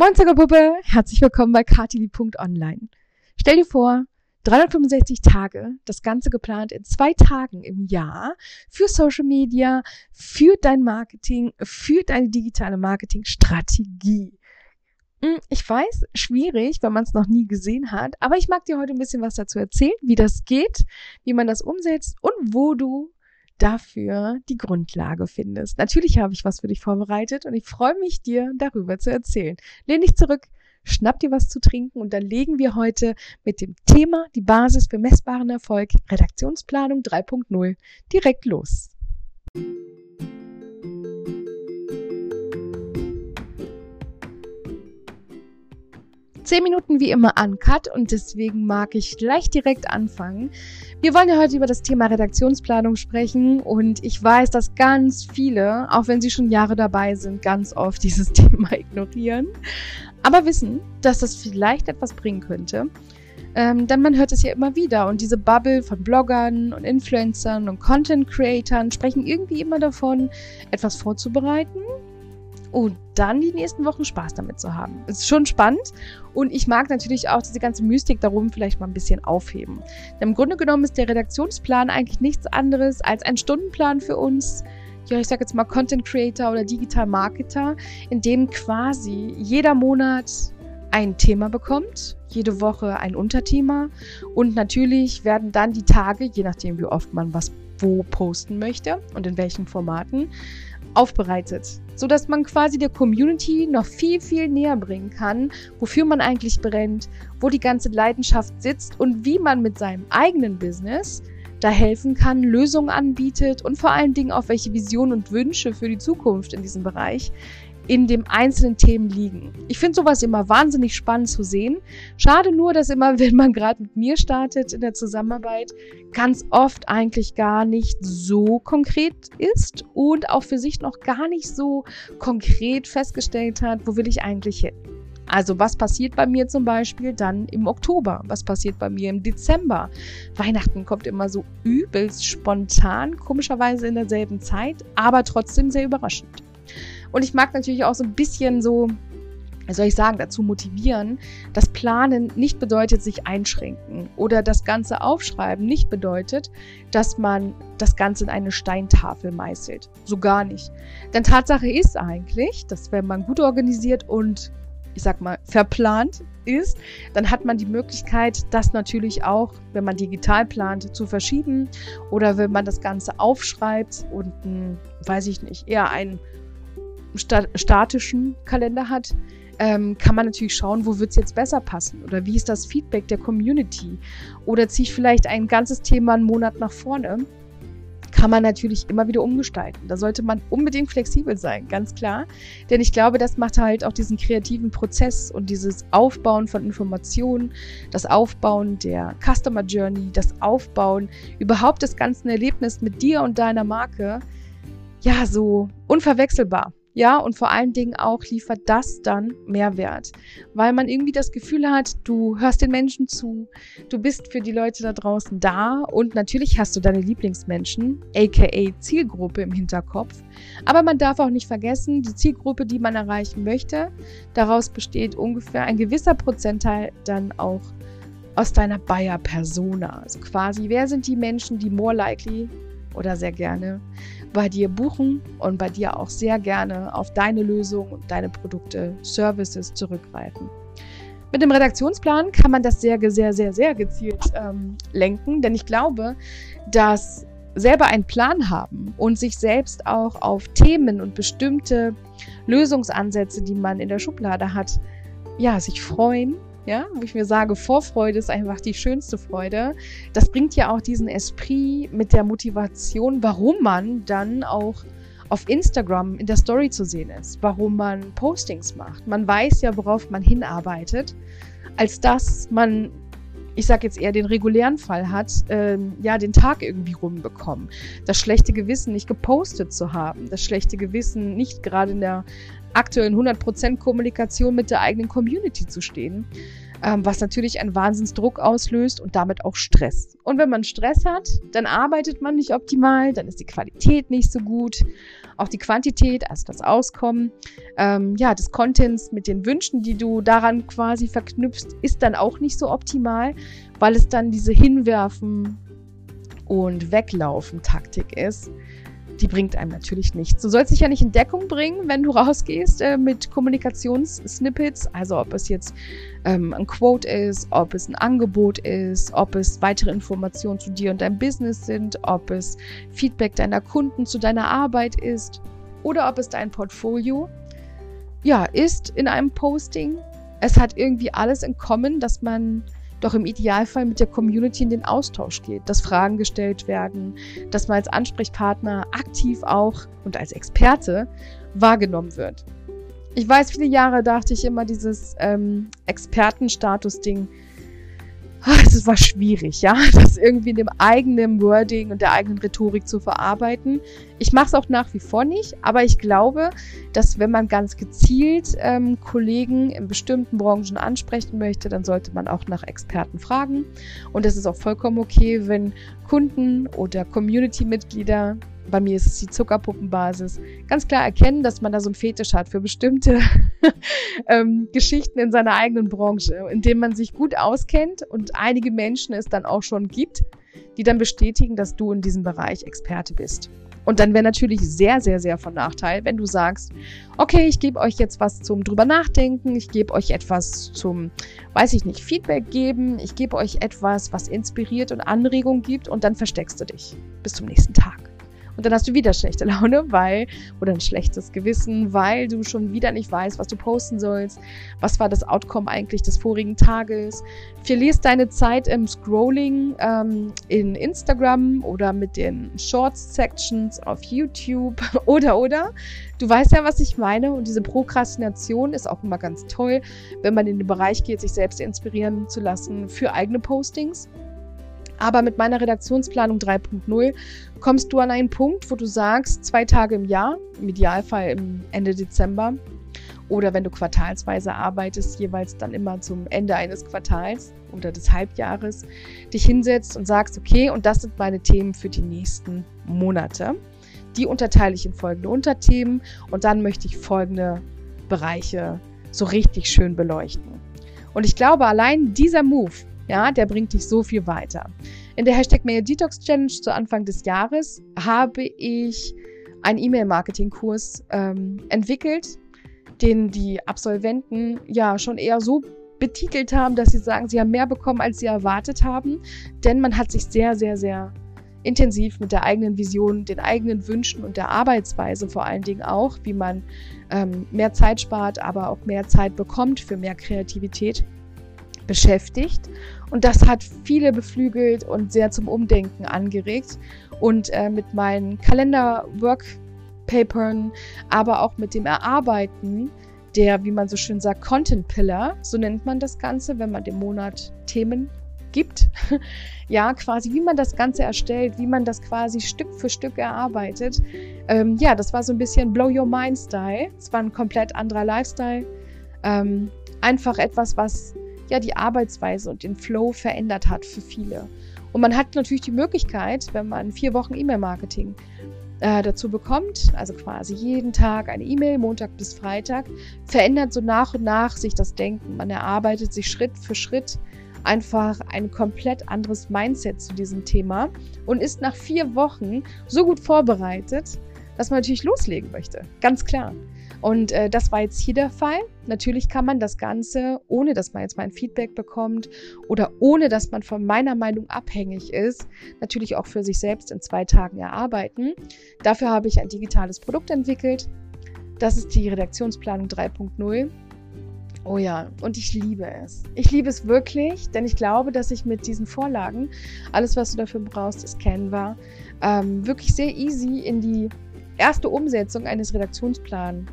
Moin Zuckerpuppe, herzlich willkommen bei Kartili.online. Stell dir vor, 365 Tage, das Ganze geplant in zwei Tagen im Jahr für Social Media, für dein Marketing, für deine digitale Marketingstrategie. Hm, ich weiß, schwierig, wenn man es noch nie gesehen hat, aber ich mag dir heute ein bisschen was dazu erzählen, wie das geht, wie man das umsetzt und wo du dafür die Grundlage findest. Natürlich habe ich was für dich vorbereitet und ich freue mich, dir darüber zu erzählen. Lehn dich zurück, schnapp dir was zu trinken und dann legen wir heute mit dem Thema die Basis für messbaren Erfolg Redaktionsplanung 3.0 direkt los. Zehn Minuten wie immer uncut und deswegen mag ich gleich direkt anfangen. Wir wollen ja heute über das Thema Redaktionsplanung sprechen und ich weiß, dass ganz viele, auch wenn sie schon Jahre dabei sind, ganz oft dieses Thema ignorieren, aber wissen, dass das vielleicht etwas bringen könnte. Ähm, denn man hört es ja immer wieder und diese Bubble von Bloggern und Influencern und Content Creatern sprechen irgendwie immer davon, etwas vorzubereiten und dann die nächsten Wochen Spaß damit zu haben. Ist schon spannend und ich mag natürlich auch diese ganze Mystik darum vielleicht mal ein bisschen aufheben. Denn Im Grunde genommen ist der Redaktionsplan eigentlich nichts anderes als ein Stundenplan für uns, ja, ich sag jetzt mal Content Creator oder Digital Marketer, in dem quasi jeder Monat ein Thema bekommt, jede Woche ein Unterthema und natürlich werden dann die Tage, je nachdem wie oft man was wo posten möchte und in welchen Formaten, aufbereitet, sodass man quasi der Community noch viel, viel näher bringen kann, wofür man eigentlich brennt, wo die ganze Leidenschaft sitzt und wie man mit seinem eigenen Business da helfen kann, Lösungen anbietet und vor allen Dingen auch welche Visionen und Wünsche für die Zukunft in diesem Bereich in dem einzelnen Themen liegen. Ich finde sowas immer wahnsinnig spannend zu sehen. Schade nur, dass immer, wenn man gerade mit mir startet in der Zusammenarbeit, ganz oft eigentlich gar nicht so konkret ist und auch für sich noch gar nicht so konkret festgestellt hat, wo will ich eigentlich hin. Also was passiert bei mir zum Beispiel dann im Oktober? Was passiert bei mir im Dezember? Weihnachten kommt immer so übelst spontan, komischerweise in derselben Zeit, aber trotzdem sehr überraschend. Und ich mag natürlich auch so ein bisschen so, soll ich sagen, dazu motivieren, dass Planen nicht bedeutet, sich einschränken oder das Ganze aufschreiben nicht bedeutet, dass man das Ganze in eine Steintafel meißelt. So gar nicht. Denn Tatsache ist eigentlich, dass wenn man gut organisiert und ich sag mal, verplant ist, dann hat man die Möglichkeit, das natürlich auch, wenn man digital plant, zu verschieben oder wenn man das Ganze aufschreibt und, weiß ich nicht, eher einen statischen Kalender hat, ähm, kann man natürlich schauen, wo wird es jetzt besser passen oder wie ist das Feedback der Community oder ziehe ich vielleicht ein ganzes Thema einen Monat nach vorne. Kann man natürlich immer wieder umgestalten. Da sollte man unbedingt flexibel sein, ganz klar. Denn ich glaube, das macht halt auch diesen kreativen Prozess und dieses Aufbauen von Informationen, das Aufbauen der Customer Journey, das Aufbauen überhaupt des ganzen Erlebnisses mit dir und deiner Marke, ja, so unverwechselbar. Ja, und vor allen Dingen auch liefert das dann Mehrwert, weil man irgendwie das Gefühl hat, du hörst den Menschen zu, du bist für die Leute da draußen da und natürlich hast du deine Lieblingsmenschen, aka Zielgruppe im Hinterkopf. Aber man darf auch nicht vergessen, die Zielgruppe, die man erreichen möchte, daraus besteht ungefähr ein gewisser Prozentteil dann auch aus deiner Buyer-Persona. Also quasi, wer sind die Menschen, die more likely oder sehr gerne bei dir buchen und bei dir auch sehr gerne auf deine Lösung und deine Produkte, Services zurückgreifen. Mit dem Redaktionsplan kann man das sehr, sehr, sehr, sehr gezielt ähm, lenken, denn ich glaube, dass selber einen Plan haben und sich selbst auch auf Themen und bestimmte Lösungsansätze, die man in der Schublade hat, ja, sich freuen ja, wo ich mir sage, Vorfreude ist einfach die schönste Freude. Das bringt ja auch diesen Esprit mit der Motivation, warum man dann auch auf Instagram in der Story zu sehen ist, warum man Postings macht. Man weiß ja, worauf man hinarbeitet, als dass man ich sage jetzt eher den regulären Fall hat, ähm, ja, den Tag irgendwie rumbekommen. Das schlechte Gewissen, nicht gepostet zu haben. Das schlechte Gewissen, nicht gerade in der aktuellen 100% Kommunikation mit der eigenen Community zu stehen. Ähm, was natürlich einen Wahnsinnsdruck auslöst und damit auch Stress. Und wenn man Stress hat, dann arbeitet man nicht optimal, dann ist die Qualität nicht so gut, auch die Quantität, also das Auskommen, ähm, ja, des Contents mit den Wünschen, die du daran quasi verknüpfst, ist dann auch nicht so optimal, weil es dann diese Hinwerfen und Weglaufen Taktik ist die bringt einem natürlich nichts. Du sollst dich ja nicht in Deckung bringen, wenn du rausgehst äh, mit Kommunikationssnippets, also ob es jetzt ähm, ein Quote ist, ob es ein Angebot ist, ob es weitere Informationen zu dir und deinem Business sind, ob es Feedback deiner Kunden zu deiner Arbeit ist oder ob es dein Portfolio ja ist in einem Posting. Es hat irgendwie alles in Common, dass man doch im Idealfall mit der Community in den Austausch geht, dass Fragen gestellt werden, dass man als Ansprechpartner aktiv auch und als Experte wahrgenommen wird. Ich weiß, viele Jahre dachte ich immer, dieses ähm, Expertenstatus-Ding es war schwierig, ja, das irgendwie in dem eigenen Wording und der eigenen Rhetorik zu verarbeiten. Ich mache es auch nach wie vor nicht, aber ich glaube, dass wenn man ganz gezielt ähm, Kollegen in bestimmten Branchen ansprechen möchte, dann sollte man auch nach Experten fragen. Und es ist auch vollkommen okay, wenn Kunden oder Community-Mitglieder bei mir ist es die Zuckerpuppenbasis, ganz klar erkennen, dass man da so einen Fetisch hat für bestimmte ähm, Geschichten in seiner eigenen Branche, in denen man sich gut auskennt und einige Menschen es dann auch schon gibt, die dann bestätigen, dass du in diesem Bereich Experte bist. Und dann wäre natürlich sehr, sehr, sehr von Nachteil, wenn du sagst, okay, ich gebe euch jetzt was zum drüber nachdenken, ich gebe euch etwas zum, weiß ich nicht, Feedback geben, ich gebe euch etwas, was inspiriert und Anregung gibt und dann versteckst du dich bis zum nächsten Tag. Und dann hast du wieder schlechte Laune, weil, oder ein schlechtes Gewissen, weil du schon wieder nicht weißt, was du posten sollst. Was war das Outcome eigentlich des vorigen Tages? Verlierst deine Zeit im Scrolling ähm, in Instagram oder mit den Shorts-Sections auf YouTube oder, oder. Du weißt ja, was ich meine. Und diese Prokrastination ist auch immer ganz toll, wenn man in den Bereich geht, sich selbst inspirieren zu lassen für eigene Postings. Aber mit meiner Redaktionsplanung 3.0 kommst du an einen Punkt, wo du sagst, zwei Tage im Jahr, im Idealfall im Ende Dezember, oder wenn du quartalsweise arbeitest, jeweils dann immer zum Ende eines Quartals oder des Halbjahres, dich hinsetzt und sagst, okay, und das sind meine Themen für die nächsten Monate. Die unterteile ich in folgende Unterthemen und dann möchte ich folgende Bereiche so richtig schön beleuchten. Und ich glaube, allein dieser Move ja, der bringt dich so viel weiter. In der Hashtag Mail Detox Challenge zu Anfang des Jahres habe ich einen E-Mail-Marketing-Kurs ähm, entwickelt, den die Absolventen ja schon eher so betitelt haben, dass sie sagen, sie haben mehr bekommen, als sie erwartet haben. Denn man hat sich sehr, sehr, sehr intensiv mit der eigenen Vision, den eigenen Wünschen und der Arbeitsweise vor allen Dingen auch, wie man ähm, mehr Zeit spart, aber auch mehr Zeit bekommt für mehr Kreativität beschäftigt. Und das hat viele beflügelt und sehr zum Umdenken angeregt. Und äh, mit meinen Kalender-Workpapern, aber auch mit dem Erarbeiten der, wie man so schön sagt, Content Pillar, so nennt man das Ganze, wenn man dem Monat Themen gibt. ja, quasi, wie man das Ganze erstellt, wie man das quasi Stück für Stück erarbeitet. Ähm, ja, das war so ein bisschen Blow Your Mind Style. Es war ein komplett anderer Lifestyle. Ähm, einfach etwas, was ja die Arbeitsweise und den Flow verändert hat für viele. Und man hat natürlich die Möglichkeit, wenn man vier Wochen E-Mail-Marketing äh, dazu bekommt, also quasi jeden Tag eine E-Mail, Montag bis Freitag, verändert so nach und nach sich das Denken. Man erarbeitet sich Schritt für Schritt einfach ein komplett anderes Mindset zu diesem Thema und ist nach vier Wochen so gut vorbereitet, dass man natürlich loslegen möchte. Ganz klar. Und äh, das war jetzt hier der Fall. Natürlich kann man das Ganze, ohne dass man jetzt mal ein Feedback bekommt oder ohne dass man von meiner Meinung abhängig ist, natürlich auch für sich selbst in zwei Tagen erarbeiten. Dafür habe ich ein digitales Produkt entwickelt. Das ist die Redaktionsplanung 3.0. Oh ja, und ich liebe es. Ich liebe es wirklich, denn ich glaube, dass ich mit diesen Vorlagen, alles was du dafür brauchst, ist Canva, ähm, wirklich sehr easy in die erste Umsetzung eines Redaktionsplans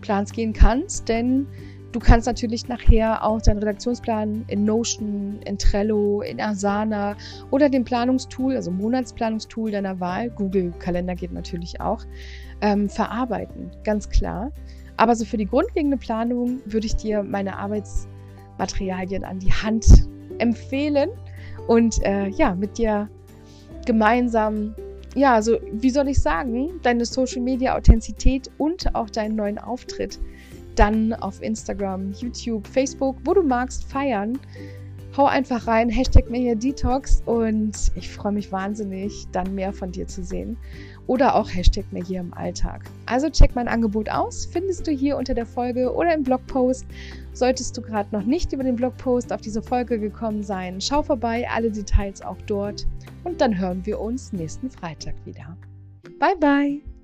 Plans gehen kannst, denn du kannst natürlich nachher auch deinen Redaktionsplan in Notion, in Trello, in Asana oder dem Planungstool, also Monatsplanungstool deiner Wahl, Google Kalender geht natürlich auch, ähm, verarbeiten, ganz klar. Aber so für die grundlegende Planung würde ich dir meine Arbeits Materialien an die Hand empfehlen und äh, ja, mit dir gemeinsam, ja, so wie soll ich sagen, deine Social Media Authentizität und auch deinen neuen Auftritt dann auf Instagram, YouTube, Facebook, wo du magst, feiern. Hau einfach rein, Hashtag mir hier Detox und ich freue mich wahnsinnig, dann mehr von dir zu sehen. Oder auch Hashtag mir hier im Alltag. Also check mein Angebot aus, findest du hier unter der Folge oder im Blogpost. Solltest du gerade noch nicht über den Blogpost auf diese Folge gekommen sein, schau vorbei, alle Details auch dort. Und dann hören wir uns nächsten Freitag wieder. Bye bye!